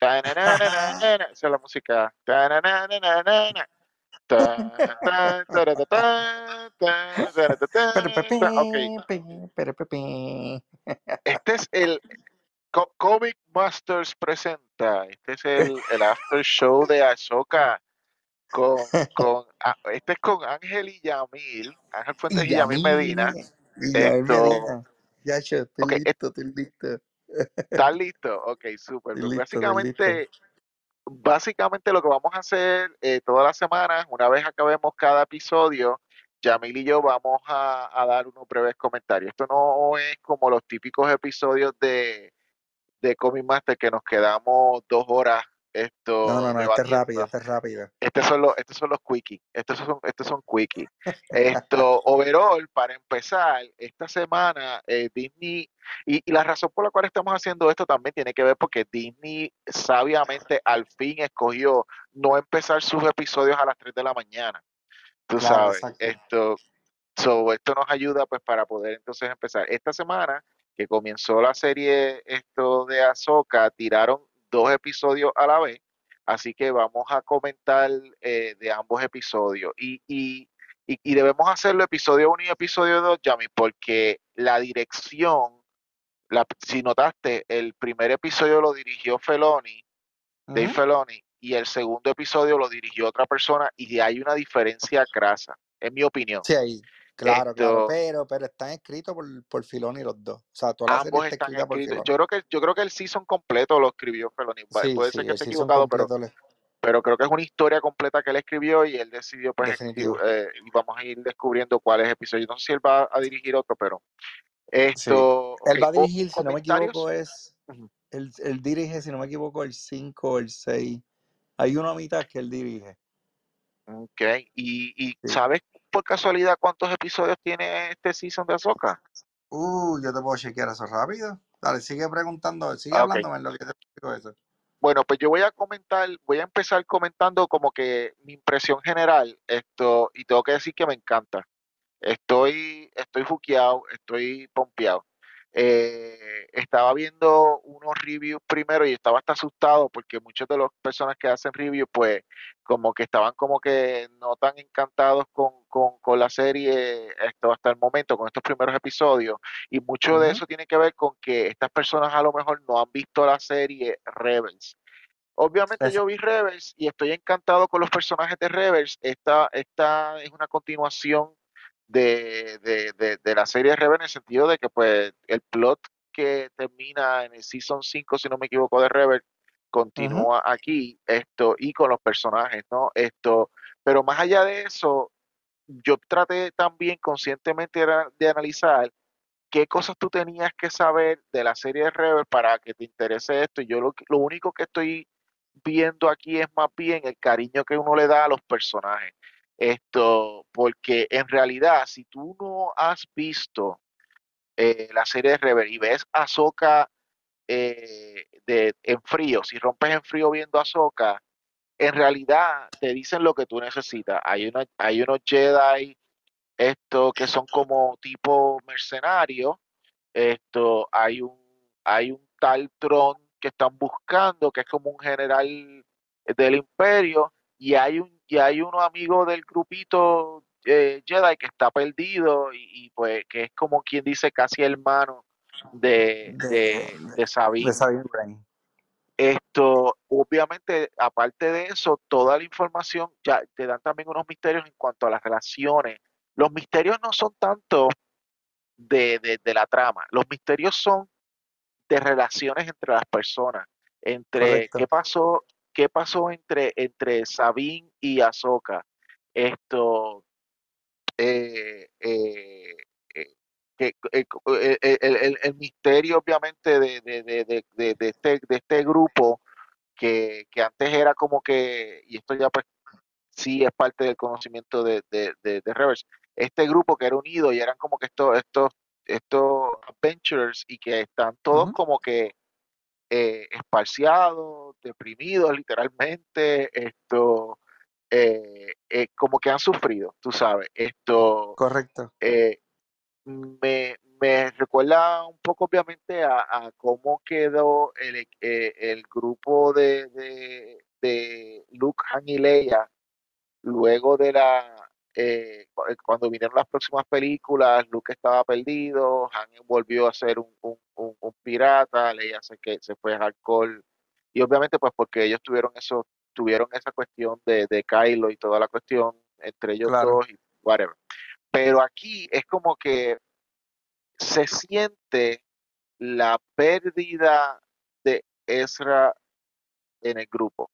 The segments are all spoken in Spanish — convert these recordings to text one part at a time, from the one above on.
Esa es la música. Este es el Co- Comic Masters presenta. Este es el, el after show de Ahsoka con, con ah, este es con Ángel y Yamil, Ángel Fuentes Y y Yamil Medina. Y Esto. Ya, yo, estoy ok, listo, estoy listo. ¿Estás listo? Ok, súper. Listo, básicamente, básicamente lo que vamos a hacer eh, todas las semanas, una vez acabemos cada episodio, Yamil y yo vamos a, a dar unos breves comentarios. Esto no es como los típicos episodios de, de Comic Master que nos quedamos dos horas esto No, no, no, este es rápido, este es rápido. Estos son los, estos son los quickies. Estos son, estos son quickies. Esto, overall, para empezar, esta semana eh, Disney, y, y la razón por la cual estamos haciendo esto también tiene que ver porque Disney sabiamente al fin escogió no empezar sus episodios a las 3 de la mañana. Tú Claro, sabes, esto, so, esto nos ayuda pues para poder entonces empezar. Esta semana que comenzó la serie esto de Ahsoka, tiraron dos episodios a la vez, así que vamos a comentar eh, de ambos episodios. Y, y, y, y debemos hacerlo episodio 1 y episodio 2, Yami, porque la dirección, la, si notaste, el primer episodio lo dirigió Feloni, Dave Ujú. Feloni, y el segundo episodio lo dirigió otra persona, y hay una diferencia grasa, en mi opinión. Sí, ahí. Claro, claro, pero, pero están escritos por, por Filoni los dos. O sea, toda la serie ambos está están escrita por escritos. Filoni. Yo creo que yo creo que el season completo lo escribió Feloni. Va- Sí, Puede sí, ser que esté equivocado, pero le- pero creo que es una historia completa que él escribió y él decidió pues eh, vamos a ir descubriendo cuáles episodios. No sé si él va a dirigir otro, pero Sí. esto, Él va a dirigir, si no me equivoco, es. Él, él dirige, si no me equivoco, el 5 o el 6. Hay uno a mitad que él dirige. Ok, y, y Sí. ¿sabes por casualidad cuántos episodios tiene este season de Ahsoka? Uh, yo te puedo chequear eso rápido. Dale, sigue preguntando, sigue Ah, hablándome en lo que te explico eso. Bueno, pues yo voy a comentar, voy a empezar comentando como que mi impresión general, esto, y tengo que decir que me encanta. Estoy, estoy juqueado, estoy pompeado. Eh, estaba viendo unos reviews primero y estaba hasta asustado porque muchas de las personas que hacen reviews, pues, como que estaban como que no tan encantados con, con, con la serie esto hasta el momento, con estos primeros episodios. Y mucho de eso tiene que ver con que estas personas a lo mejor no han visto la serie Rebels. Obviamente yo vi Rebels y estoy encantado con los personajes de Rebels. Esta, esta es una continuación de, de, de, de la serie Rebels en el sentido de que pues el plot que termina en el Season 5, si no me equivoco, de Rebels, continúa aquí, esto, y con los personajes, ¿no? Esto, pero más allá de eso, yo traté también conscientemente de, analizar qué cosas tú tenías que saber de la serie de Rebel para que te interese esto. Y yo lo, lo único que estoy viendo aquí es más bien el cariño que uno le da a los personajes. Esto, porque en realidad, si tú no has visto eh, la serie de Rebel y ves a Ahsoka eh, de, en frío, si rompes en frío viendo a Ahsoka, en realidad te dicen lo que tú necesitas. Hay, una, hay unos Jedi esto que son como tipo mercenarios. Esto hay un hay un tal Tron que están buscando, que es como un general del imperio, y hay un y hay unos amigos del grupito eh, Jedi que está perdido y, y, pues que es como quien dice casi hermano de, De, de, de, de Sabine. Esto, obviamente, aparte de eso, toda la información ya te dan también unos misterios en cuanto a las relaciones. Los misterios no son tanto de, de, de la trama, los misterios son de relaciones entre las personas, entre Correcto. qué pasó, qué pasó entre, entre Sabine y Ahsoka. Esto, eh, eh, eh, eh, el, el- el- misterio obviamente de, de, de, de, este, de este grupo que, que antes era como que, y esto ya pues sí es parte del conocimiento de, de, de, de Reverse, este grupo que era unido y eran como que estos, estos, estos adventurers y que están todos como que eh, esparciados, deprimidos literalmente, esto, eh, eh, como que han sufrido, tú sabes, esto, Correcto. me, me recuerda un poco obviamente a, a cómo quedó el, e- el grupo de, de, de Luke, Han y Leia luego de la eh, eh, cuando vinieron las próximas películas, Luke estaba perdido, Han volvió a ser un, un, un- un pirata, Leia se, que, se fue a alcohol y obviamente pues porque ellos tuvieron eso, tuvieron esa cuestión de, de Kylo y toda la cuestión entre ellos Claro, dos y whatever. Pero aquí es como que se siente la pérdida de Ezra en el grupo.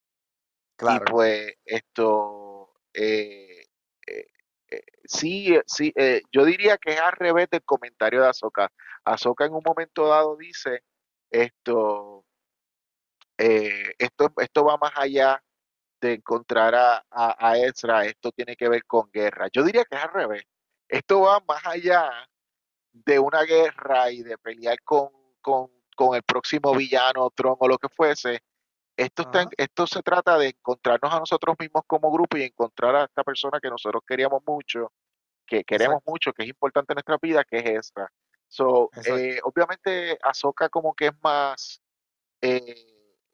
Y claro, pues esto, eh, eh, sí, eh, sí, eh, yo diría que es al revés del comentario de Ahsoka. Ahsoka en un momento dado dice, esto, eh, esto, esto va más allá de encontrar a, a, a Ezra, esto tiene que ver con guerra. Yo diría que es al revés. Esto va más allá de una guerra y de pelear con, con, con el próximo villano, Tron o lo que fuese. Esto, está en- esto se trata de encontrarnos a nosotros mismos como grupo y encontrar a esta persona que nosotros queríamos mucho, que queremos exacto, mucho, que es importante en nuestra vida, que es Ezra. So, eh, obviamente, Ahsoka como que es más, eh,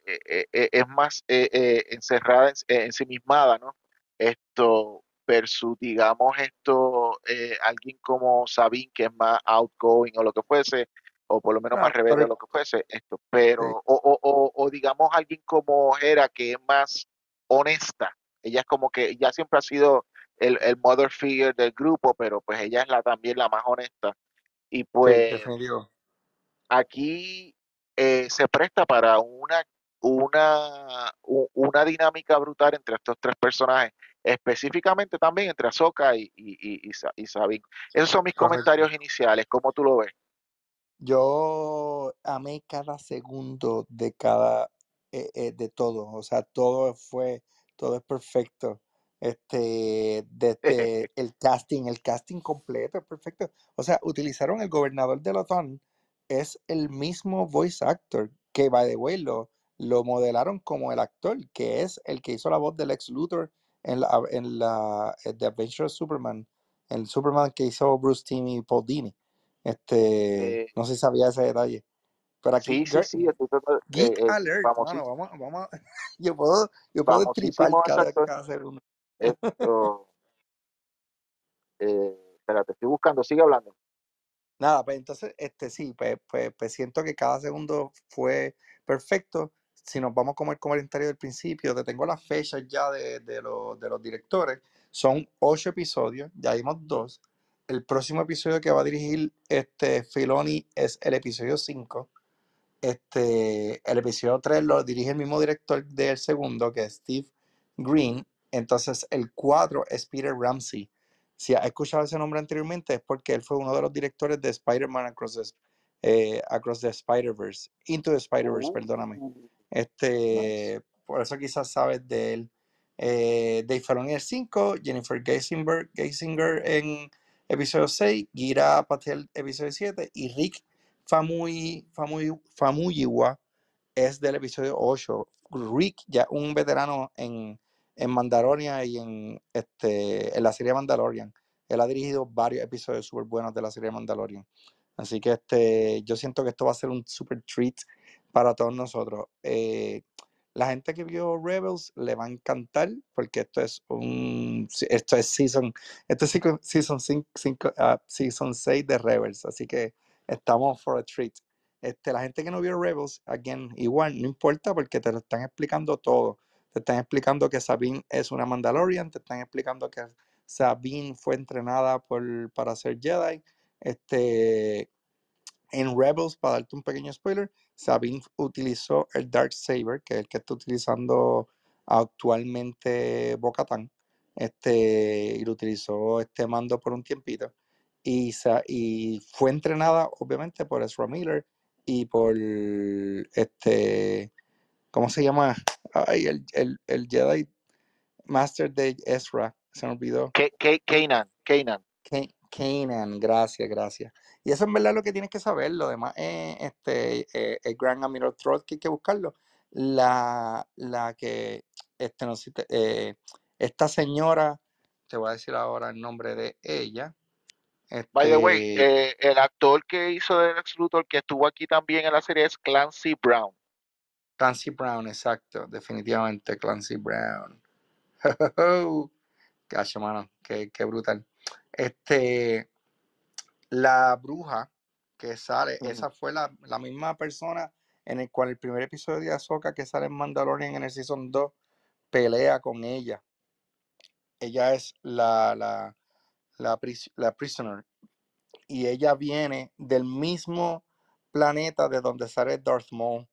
eh, eh, eh, es más eh, eh, encerrada, en, eh, ensimismada, ¿no? Esto versus, digamos, esto, eh, alguien como Sabine, que es más outgoing o lo que fuese, o por lo menos más claro, rebelde lo que fuese, esto, sí, pero, o, o, o, o digamos alguien como Hera, que es más honesta. Ella es como que, ella siempre ha sido el, el mother figure del grupo, pero pues ella es la también la más honesta. Y pues aquí eh, se presta para una, una, una dinámica brutal entre estos tres personajes, específicamente también entre Ahsoka y, y, y, y Sa- y Sabine. Esos son mis correcto. comentarios iniciales, ¿cómo tú lo ves? Yo amé cada segundo de cada, eh, eh, de todo, o sea, todo fue, todo es perfecto. Este, desde el casting, el casting completo es perfecto. O sea, utilizaron el gobernador de Lothal, es el mismo voice actor que, by the way, lo, lo modelaron como el actor, que es el que hizo la voz del ex Luthor en la, en la en The Adventure of Superman, el Superman que hizo Bruce Timm y Paul Dini. Este, Eh, no sé si sabía ese detalle. Pero aquí, sí, sí, sí, Geek eh, Alert, mano, famosís- vamos, vamos, yo puedo, yo puedo tripar cada, cada segundo. Esto, eh, espérate, estoy buscando, sigue hablando. Nada, pues entonces, este sí, pues, pues, pues siento que cada segundo fue perfecto. Si nos vamos con el comentario del principio, te tengo las fechas ya de, de, los, de los directores. Son ocho episodios, ya dimos dos. El próximo episodio que va a dirigir este Filoni es el episodio 5. Este, el episodio 3 lo dirige el mismo director del segundo, que es Steve Green. Entonces, el 4 es Peter Ramsey. Si has escuchado ese nombre anteriormente, es porque él fue uno de los directores de Spider-Man Across the, eh, Across the Spider-Verse, Into the Spider-Verse, perdóname. Uh, nice. Este, por eso quizás sabes de él. Eh, Dave Filoni en el 5, Jennifer Geisinger, Geisinger en episodio 6, Gira Patel episodio 7 y Rick Famui, Famui, Famuyiwa es del episodio 8. Rick, ya un veterano en, en Mandalorian y en, este, en la serie Mandalorian. Él ha dirigido varios episodios súper buenos de la serie Mandalorian. Así que este, yo siento que esto va a ser un super treat para todos nosotros. Eh, la gente que vio Rebels le va a encantar porque esto es un esto es season esto es season season, cinco- cinco- ah, season 6 de Rebels así que estamos for a treat este, la gente que no vio Rebels, again, igual, no importa porque te lo están explicando todo. Te están explicando que Sabine es una Mandalorian, te están explicando que Sabine fue entrenada por, para ser Jedi. Este, en Rebels, para darte un pequeño spoiler, Sabine utilizó el Dark Saber, que es el que está utilizando actualmente Bo-Katan. Este, y lo utilizó este mando por un tiempito. Y, fue entrenada, obviamente, por Ezra Miller y por este, ¿cómo se llama? Ay, el, el, el Jedi Master de Ezra, se me olvidó. Kanan, Kanan. Kanan, gracias, gracias. Y eso en verdad es lo que tienes que saber. Lo demás es este, eh, el Gran Admiral Troll que hay que buscarlo. La, la que, este, no sé, si te- eh, esta señora, te voy a decir ahora el nombre de ella. By the way, Este, eh, el actor que hizo de Lex Luthor, que estuvo aquí también en la serie, es Clancy Brown. Clancy Brown, exacto, definitivamente Clancy Brown. Cacho, mano, qué, qué brutal. Este, la bruja que sale, esa fue la, la misma persona en el cual el primer episodio de Ahsoka que sale en Mandalorian en el Season 2 pelea con ella. Ella es la, la, la, pris- la prisoner. Y ella viene del mismo planeta de donde sale Darth Maul,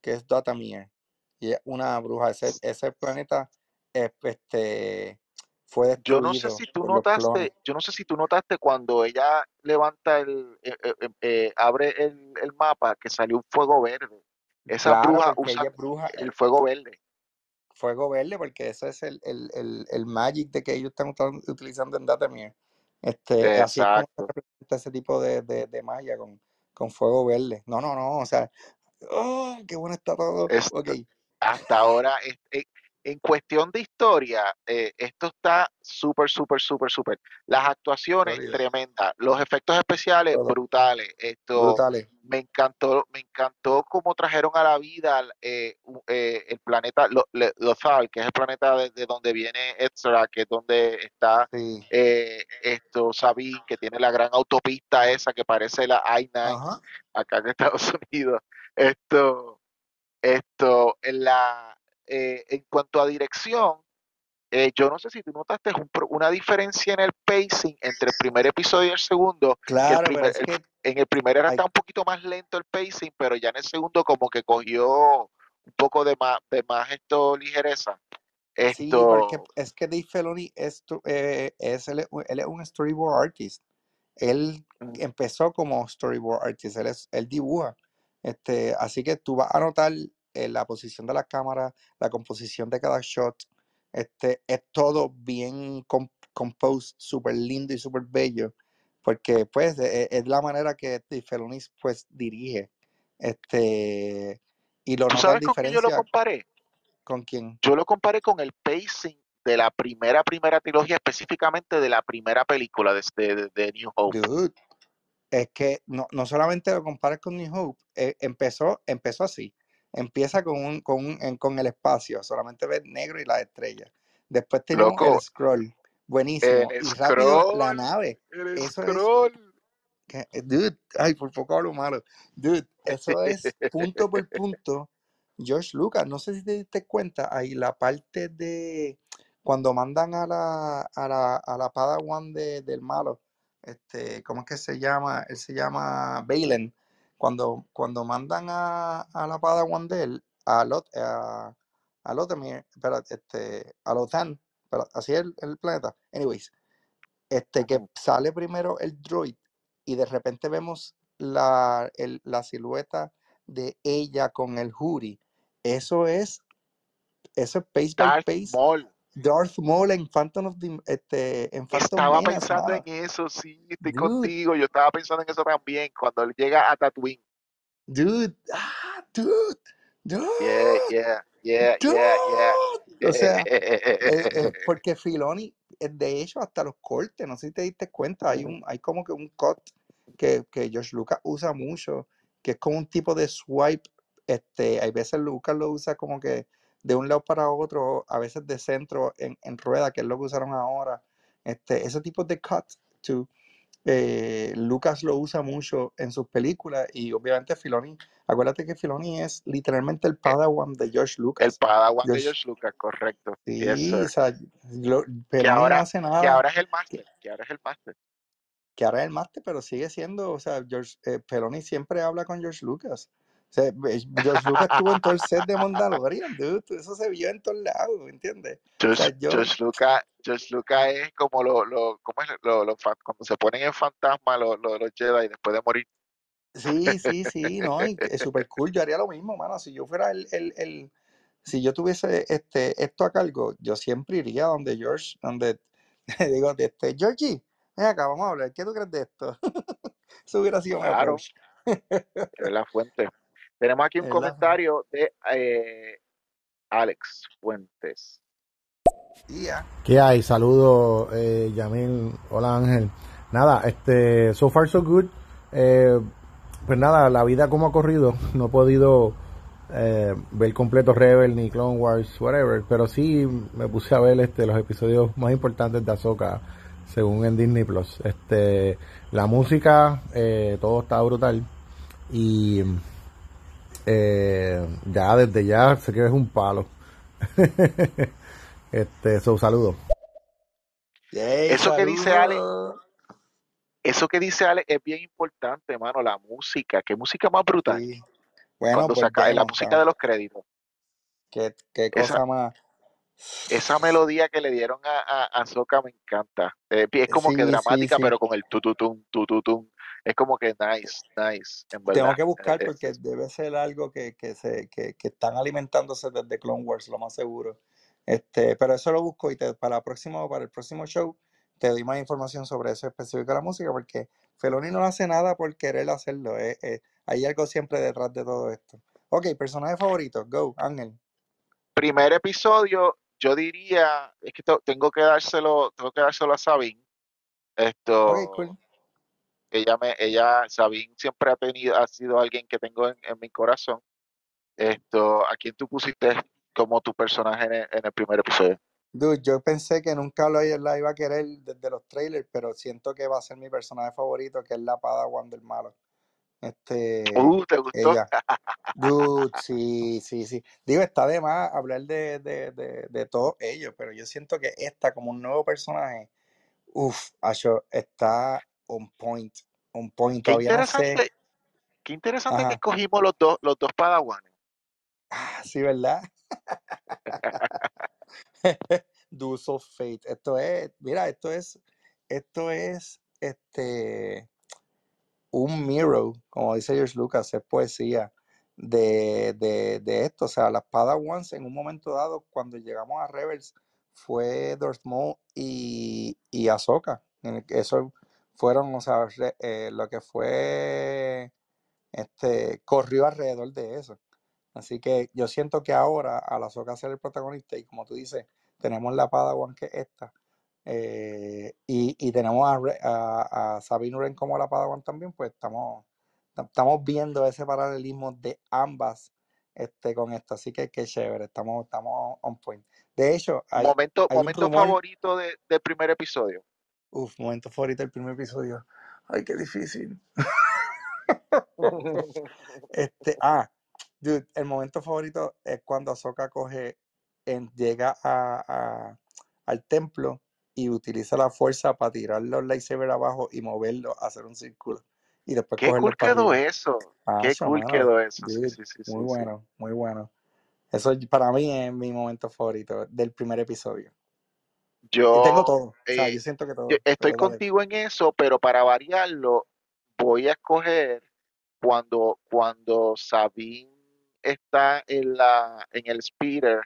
que es Dathomir. Y es una bruja. Ese, ese planeta eh, este, fue Yo no sé si tú notaste, yo no sé si tú notaste cuando ella levanta el, eh, eh, eh, eh, abre el, el mapa que salió un fuego verde. Esa Claro, bruja usa ella bruja, el fuego verde. fuego verde, porque ese es el, el, el, el magic de que ellos están utilizando en Dathomir. Este, así es como se ese tipo de, de, de magia con, con fuego verde. No, no, no, o sea, ¡oh, qué bueno está todo! Es- hasta ahora, es- eh, en cuestión de historia, eh, esto está súper, súper, súper, súper. Las actuaciones, tremendas. Los efectos especiales, Todo. brutales. Esto, brutales. me encantó, me encantó cómo trajeron a la vida eh, eh, el planeta Lothal, que es el planeta de, de donde viene Ezra, que es donde está Sí. eh, esto, Sabine, que tiene la gran autopista esa que parece la I-9 Ajá. acá en Estados Unidos. Esto, esto, en la, eh, en cuanto a dirección, eh, yo no sé si tú notaste un una diferencia en el pacing entre el primer episodio y el segundo, el Claro, pero primer, es el- que en el primero era hasta un poquito más lento el pacing, pero ya en el segundo como que cogió un poco de más, de más esto ligereza. Sí, porque Esto, es que Dave Filoni es, eh, es él es un storyboard artist. Él mm, empezó como storyboard artist, él, es, él dibuja. Este, así que tú vas a notar eh, la posición de la cámara, la composición de cada shot. Este, es todo bien com- composed, súper lindo y súper bello. Porque pues e- e- es, la manera que Filoni pues dirige. Este, y lo ¿tú sabes con quién yo lo comparé? con quién. Yo lo comparé con el pacing de la primera, primera trilogía, específicamente de la primera película de, de, de New Hope. Dude, es que no, no solamente lo comparas con New Hope, eh, empezó, empezó así. Empieza con, un, con, un- en- con el espacio, solamente ves negro y las estrellas. Después tenemos el scroll, buenísimo. el Y rápido la nave. el Eso es, scroll. eh, dude, ay, por poco hablo malo. Dude, eso es punto por punto. George Lucas, no sé si te diste cuenta, ahí la parte de cuando mandan a la, a la, a la Padawan de, del malo, este, ¿cómo es que se llama? Él se llama Balen. Cuando, cuando mandan a, a la Padawan de él, a Lot, a, a espera, este, a espera, así es el, el planeta. Anyways, este, que sale primero el droid y de repente vemos la, el- la silueta de ella con el hoodie. Eso es, eso es pace by pace. Maul. Darth Maul en Phantom of the, este, en Phantom Estaba pensando en eso, sí, estoy Dude, contigo. Yo estaba pensando en eso también cuando él llega a Tatooine. dude, ah, dude, Yeah, dude, yeah, yeah, yeah, yeah. dude. O sea, eh, eh, porque Filoni, eh, de hecho, hasta los cortes, no sé si te diste cuenta, hay un, hay como que un cut que, que George Lucas usa mucho, que es como un tipo de swipe. Este, hay veces Lucas lo usa como que de un lado para otro, a veces de centro en, en rueda, que es lo que usaron ahora. Este, ese tipo de cut to, eh, Lucas lo usa mucho en sus películas y obviamente Filoni, acuérdate que Filoni es literalmente el padawan de George El Lucas. Padawan de George, Lucas, correcto. Sí, sir. o sea, lo- Que Peloni no ahora, hace que nada ahora es el que, máster, que ahora es el máster. que ahora es el máster, pero sigue siendo, o sea, George, eh, Peloni siempre habla con George Lucas. Sea, George Lucas estuvo en todo el set de Mandalorian, dude, eso se vio en todos lados, ¿entiendes? O sea, George, yo, George Lucas, George Lucas es como lo, lo, ¿cómo es? Lo, lo cuando se ponen en fantasma los lo, los Jedi después de morir. sí, sí, sí, no, y es súper cool, yo haría lo mismo, mano, si yo fuera el, el, el, si yo tuviese este, esto a cargo, yo siempre iría donde George, donde, digo, de este, Georgie, ven acá, vamos a hablar, ¿qué tú crees de esto? Eso hubiera sido Claro, es la fuente. Tenemos aquí un comentario de eh, Alex Fuentes. ¿Qué hay? Saludos, eh, Yamil. Hola Ángel. nada, este, so far so good. Eh, pues nada, la vida como ha corrido, no he podido eh, ver completo Rebel ni Clone Wars, whatever, pero sí me puse a ver este, los episodios más importantes de Ahsoka según en Disney Plus. Este, la música, eh, todo está brutal y eh, ya desde ya sé que es un palo. este, so, saludo. Yay, Eso que dice Ale, saludos. eso que dice Ale es bien importante, mano, la música, qué música más brutal. Sí. Bueno, Cuando saca la música de los créditos. Qué, qué Esa, cosa más. esa melodía que le dieron a, a, me encanta. Eh, es como que Sí, dramática, sí. pero con el tututum, tututum. Es como que nice, nice, en Tengo que buscar Eh, porque debe ser algo que, que se, que, que están alimentándose desde Clone Wars, lo más seguro. Este, pero eso lo busco y te, para, la próxima, para el próximo show te doy más información sobre eso específico de la música, porque Feloni no hace nada por querer hacerlo. eh, eh, hay algo siempre detrás de todo esto. Ok, personaje favorito, go, Ángel. primer episodio, yo diría, es que tengo que dárselo, tengo que dárselo a Sabine. Esto, cool. Ella me, ella, Sabine siempre ha tenido, ha sido alguien que tengo en, en mi corazón. Esto, ¿a quién tú pusiste como tu personaje en el, en el primer episodio? Dude, yo pensé que nunca lo, la iba a querer desde los trailers, pero siento que va a ser mi personaje favorito, que es la Padawan del malo. Este, Uh, ¿te gustó? ella. Dude, sí, sí, sí. Digo, está de más hablar de, de, de, de todos ellos, pero yo siento que esta, como un nuevo personaje, uff, está on point, on point. Qué Todavía no sé. interesante, qué interesante que escogimos los dos, los dos padawanes. Ah, sí, ¿verdad? Duels of Fate. Esto es, mira, esto es, esto es, este, un mirror, como dice George Lucas, es poesía de, de, de esto. O sea, las Padawans en un momento dado, cuando llegamos a Rebels, fue Darth Maul y, y Ahsoka. Eso fueron, o sea, re- eh, lo que fue, este, corrió alrededor de eso. Así que yo siento que ahora al Ahsoka ser el protagonista y como tú dices, tenemos la Padawan que es esta eh, y, y tenemos a, a, a Sabine como la Padawan también, pues estamos, ta- estamos viendo ese paralelismo de ambas este, con esto. Así que qué chévere, estamos, estamos on point. De hecho, hay, Momento, hay momento rumor, favorito de, del primer episodio. Uf, momento favorito del primer episodio. Ay, qué difícil. Este, ah, dude, el momento favorito es cuando Ahsoka coge, en, llega a, a- al templo y utiliza la fuerza para tirar los lightsabers abajo y moverlos, hacer un círculo y después Qué cool quedó eso. Ah, Qué cool mano, quedó eso. Sí, dude, sí, sí, sí, muy bueno, muy bueno. Eso para mí es mi momento favorito del primer episodio. Y tengo Yo, todo, o sea, eh, yo siento que yo todo, estoy contigo en eso, pero para variarlo, voy a escoger cuando, cuando Sabine está en la, en el speeder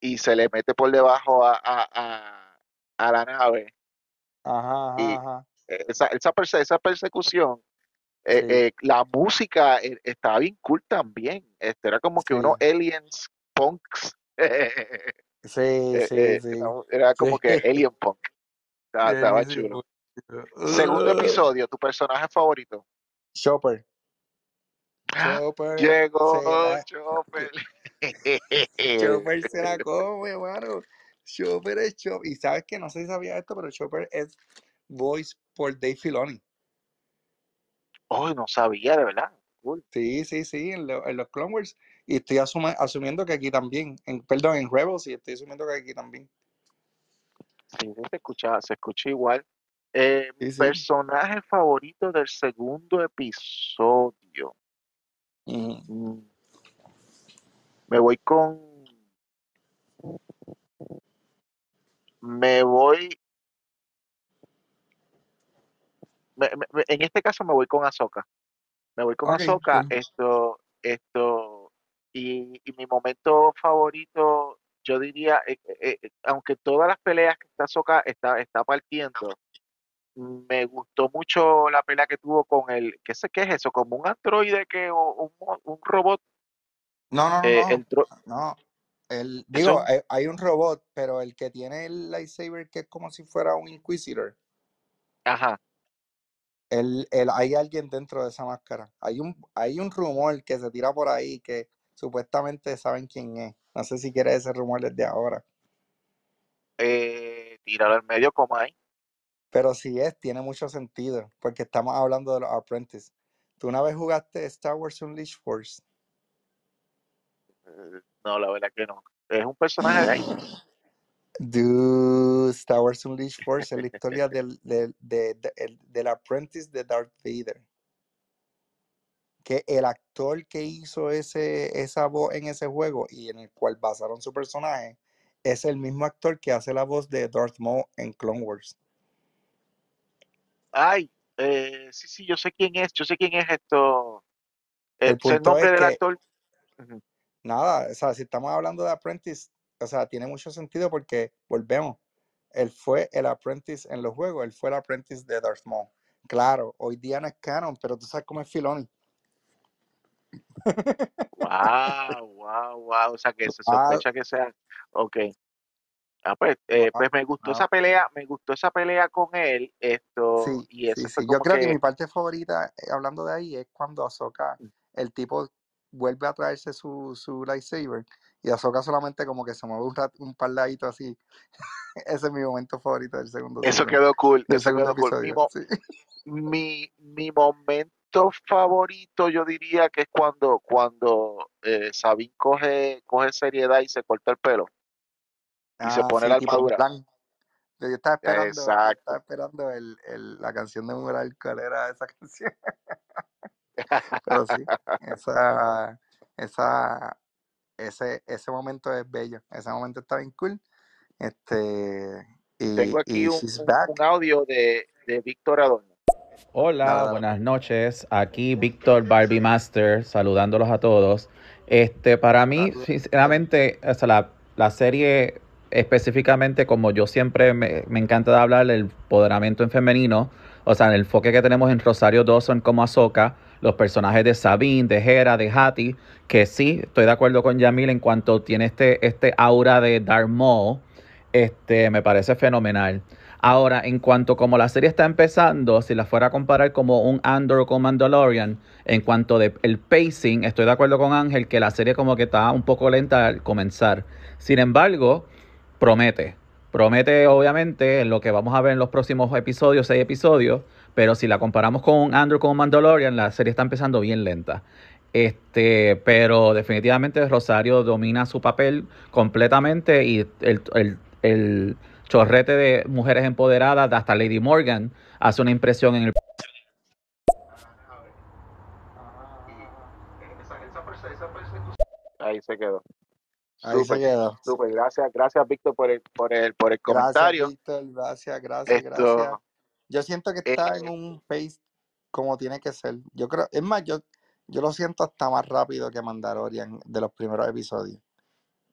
y se le mete por debajo a, a, a, a la nave. Ajá, Y ajá, ajá. esa, esa, perse- esa persecución, eh, Sí, eh, la música eh, estaba bien cool también. Este, era como que unos aliens punks. sí, Eh, sí, eh, sí, era, como sí. que alien punk. Estaba, chulo. Segundo Uh, episodio, tu personaje favorito. Chopper. Chopper Llegó la, Chopper. Chopper se la come, mano. Chopper es Chopper. Y sabes que no sé si sabía esto, pero Chopper es voice por Dave Filoni. Oh, no sabía, de verdad. Cool. Sí, sí, sí, en, lo- en los Clone Wars. Y estoy asumiendo que aquí también. En, perdón, en Rebels, y estoy asumiendo que aquí también. Sí, se escucha, se escucha igual. Eh, mi Sí, sí. personaje favorito del segundo episodio. Mm, Me voy con. Me voy. me- me- me- en este caso me voy con Ahsoka. Me voy con Ok, Ahsoka. cool. Esto, esto. Y, y mi momento favorito, yo diría, eh, eh, eh, aunque todas las peleas que está Ahsoka está, está partiendo, me gustó mucho la pelea que tuvo con el, ¿qué sé qué es eso? Como un androide que, o un, un robot, No, no, no, eh, no. el No. El, digo, hay, hay un robot, pero el que tiene el lightsaber que es como si fuera un Inquisitor. ajá, Él, él- hay alguien dentro de esa máscara. Hay un, hay un rumor que se tira por ahí que supuestamente saben quién es. No sé si quieres ese rumor desde ahora. Eh, tíralo al medio como hay. Pero si es, tiene mucho sentido, porque estamos hablando de los Apprentice. ¿Tú una vez jugaste Star Wars Unleashed Force? Eh, no, la verdad que no. Es un personaje de ahí. Dude, Star Wars Unleashed Force es la historia del, del, de- de- el- del apprentice de Darth Vader. Que el actor que hizo ese, esa voz en ese juego y en el cual basaron su personaje es el mismo actor que hace la voz de Darth Maul en Clone Wars. Ay, eh, sí, sí, yo sé quién es. Yo sé quién es esto. Eh, El punto nombre es del que, actor. Nada, o sea, si estamos hablando de apprentice, o sea, tiene mucho sentido porque, volvemos, él fue el apprentice en los juegos, él fue el apprentice de Darth Maul. Claro, hoy día no es canon, pero tú sabes cómo es Filoni. Wow, wow, wow. O sea que se Ah, sospecha que sea. Ok. Ah, pues, eh, pues me gustó ah, esa pelea, me gustó esa pelea con él, esto, Sí, y eso sí, sí. Yo creo que que, mi parte favorita, eh, hablando de ahí, es cuando Ahsoka, el tipo vuelve a traerse su, su lightsaber y Ahsoka solamente como que se mueve un, rat, un par de laditos así. Ese es mi momento favorito del segundo eso quedó cool, del eso segundo quedó cool. Sí. mi, mi momento favorito, yo diría que es cuando, cuando eh, Sabine coge, coge seriedad y se corta el pelo y se Ah, pone la sí, tipo armadura. Yo estaba esperando, estaba esperando el, el, la canción de Mulan, ¿cuál era esa canción? Pero sí, esa, esa, ese, ese momento es bello. Ese momento está bien cool. Este, y, Tengo aquí y un, un audio de, de Víctor Adorno. Hola, buenas noches. Aquí Víctor Barbie Master, saludándolos a todos. Este, para mí, sinceramente, o sea, la, la serie específicamente, como yo siempre me, me encanta hablar del empoderamiento en femenino, o sea, el enfoque que tenemos en Rosario Dawson como Ahsoka, los personajes de Sabine, de Hera, de Hattie, que sí, estoy de acuerdo con Yamil en cuanto tiene este, este aura de Darth Maul, este, me parece fenomenal. Ahora, en cuanto como la serie está empezando, si la fuera a comparar como un Andor con Mandalorian, en cuanto de el pacing, estoy de acuerdo con Ángel que la serie como que está un poco lenta al comenzar. Sin embargo, promete. Promete, obviamente, en lo que vamos a ver en los próximos episodios, seis episodios, pero si la comparamos con un Andor con Mandalorian, la serie está empezando bien lenta. Este, pero definitivamente Rosario domina su papel completamente y el, el chorrete de mujeres empoderadas, hasta Lady Morgan, hace una impresión en el Ahí se quedó. Ahí se quedó. súper. Gracias, gracias Víctor por el, por el, por el Gracias, comentario. Víctor. Gracias, gracias, gracias. Esto, Yo siento que eh, está en un pace como tiene que ser. Yo creo, es más, yo, yo lo siento hasta más rápido que Mandalorian de los primeros episodios.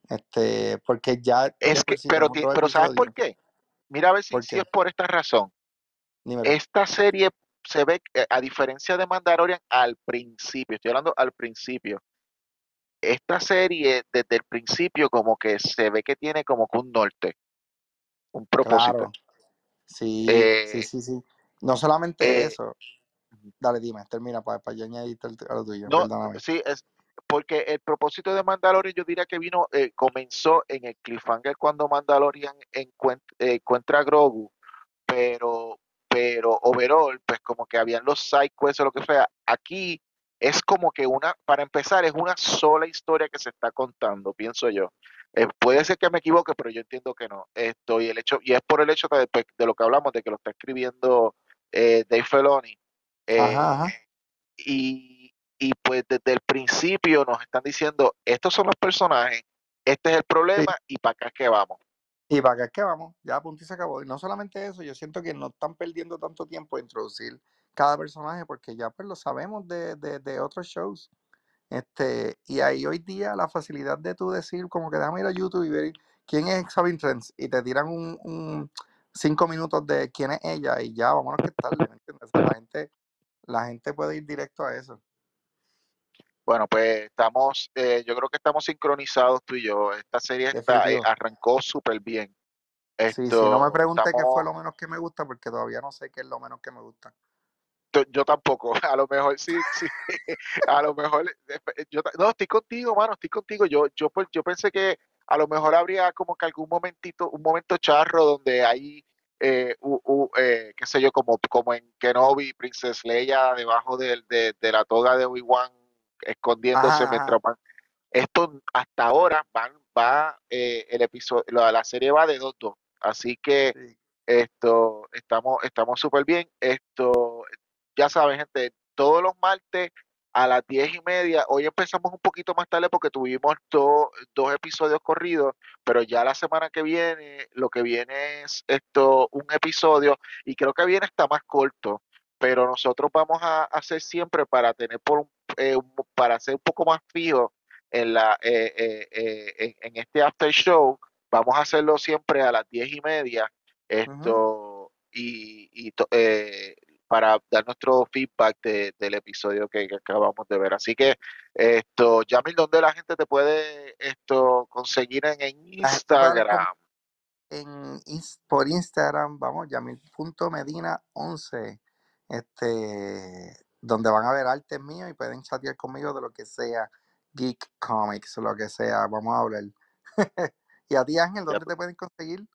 Este, porque ya es que, sí pero, ti- pero ¿sabes por qué? Mira a ver si, es por esta razón. Dímelo. Esta serie se ve, eh, a diferencia de Mandalorian, al principio, estoy hablando al principio, esta serie desde el principio como que se ve que tiene como que un norte, un propósito. Claro. Sí, sí, Eh, sí, sí. No solamente eh, eso. Dale, dime, termina para, para yo añadirte a lo tuyo, no, sí, es porque el propósito de Mandalorian yo diría que vino, eh, comenzó en el cliffhanger cuando Mandalorian encuent- eh, encuentra a Grogu, pero, pero overall, pues como que habían los side quests o lo que sea. Aquí es como que una, para empezar, es una sola historia que se está contando, pienso yo. Eh, puede ser que me equivoque, pero yo entiendo que no. Esto, y, el hecho, y es por el hecho de, pues, de lo que hablamos, de que lo está escribiendo eh, Dave Ajá, ajá. y, y pues desde el principio nos están diciendo, estos son los personajes, este es el Sí. problema y para acá es que vamos. Y para acá es que vamos, ya punto y se acabó. Y no solamente eso, yo siento que no están perdiendo tanto tiempo en introducir cada personaje porque ya pues lo sabemos de, de, de otros shows. Este, y ahí hoy día la facilidad de tú decir como que déjame ir a YouTube y ver quién es Sabine Trends y te tiran un, un cinco minutos de quién es ella y ya, vámonos que tarde, la gente, la gente puede ir directo a eso. Bueno, pues estamos, eh, yo creo que estamos sincronizados tú y yo. Esta serie está, eh, arrancó súper bien. Sí, sí, no me Esto, pregunte qué fue lo menos que me gusta porque todavía no sé qué es lo menos que me gusta. Yo, yo tampoco, a lo mejor sí, sí, a lo mejor, eh, yo, no, estoy contigo, mano, estoy contigo, yo, yo, pues, yo pensé que a lo mejor habría como que algún momentito, un momento charro donde hay, eh, u, u, eh, qué sé yo, como, como en Kenobi, Princess Leia debajo de, de, de la toga de Obi-Wan, escondiéndose Ajá, mientras van. Esto hasta ahora van, va, eh, el episodio, la, la serie va de 2-2, así que sí. esto, estamos, estamos súper bien. Esto, ya saben, gente, todos los martes a las diez y media. Hoy empezamos un poquito más tarde porque tuvimos do- dos episodios corridos, pero ya la semana que viene, lo que viene es esto, un episodio, y creo que viene está más corto, pero nosotros vamos a hacer siempre para tener por un, eh, para ser un poco más fijo en la eh, eh, eh, en, en este after show, vamos a hacerlo siempre a las diez y media esto y, y to- para dar nuestro feedback de- del episodio que, que acabamos de ver. Así que esto, Yamil, ¿dónde la gente te puede esto conseguir en, en Instagram? en, ins- por Instagram, vamos, yamil.medina11, este, donde van a ver artes míos y pueden chatear conmigo de lo que sea, Geek Comics, lo que sea, vamos a hablar. y a ti, Ángel, ¿dónde te pueden conseguir?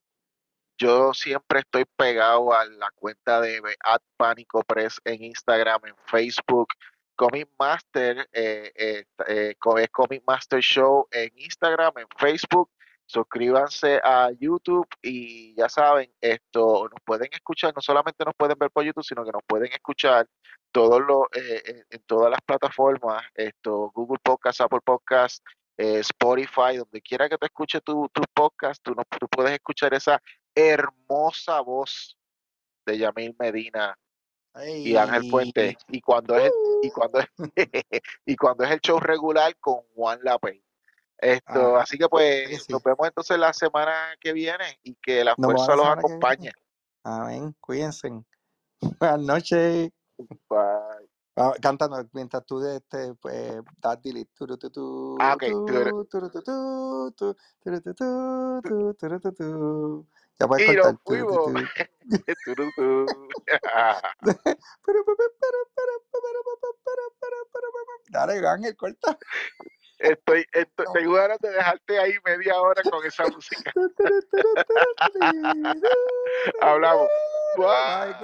Yo siempre estoy pegado a la cuenta de At Pánico Press en Instagram, en Facebook. Comic Master, eh, eh, eh, es Comic Master Show en Instagram, en Facebook. Suscríbanse a YouTube y ya saben, esto nos pueden escuchar, no solamente nos pueden ver por YouTube, sino que nos pueden escuchar todos los, eh, en, todas las plataformas, esto, Google Podcast, Apple Podcast, eh, Spotify, donde quiera que tú escuches tu, tu podcast, tú, no, tú puedes escuchar esa hermosa voz de Yamil Medina y Ángel Puente y cuando es y cuando es, y cuando es el show regular con Juan Lapey. Esto, ah, así que pues sí. nos vemos entonces la semana que viene y que la Nos fuerza los acompañe. Amén, cuídense. Buenas noches. Bye. Ah, Cantando mientras tú de este, pues, das delete. Ah, ok. Ya puedes Y cortar. Fuimos. tu. Turutú. Dale, Ángel, corta. Estoy, estoy, No. tengo ganas de dejarte ahí media hora con esa música. Hablamos. Bye.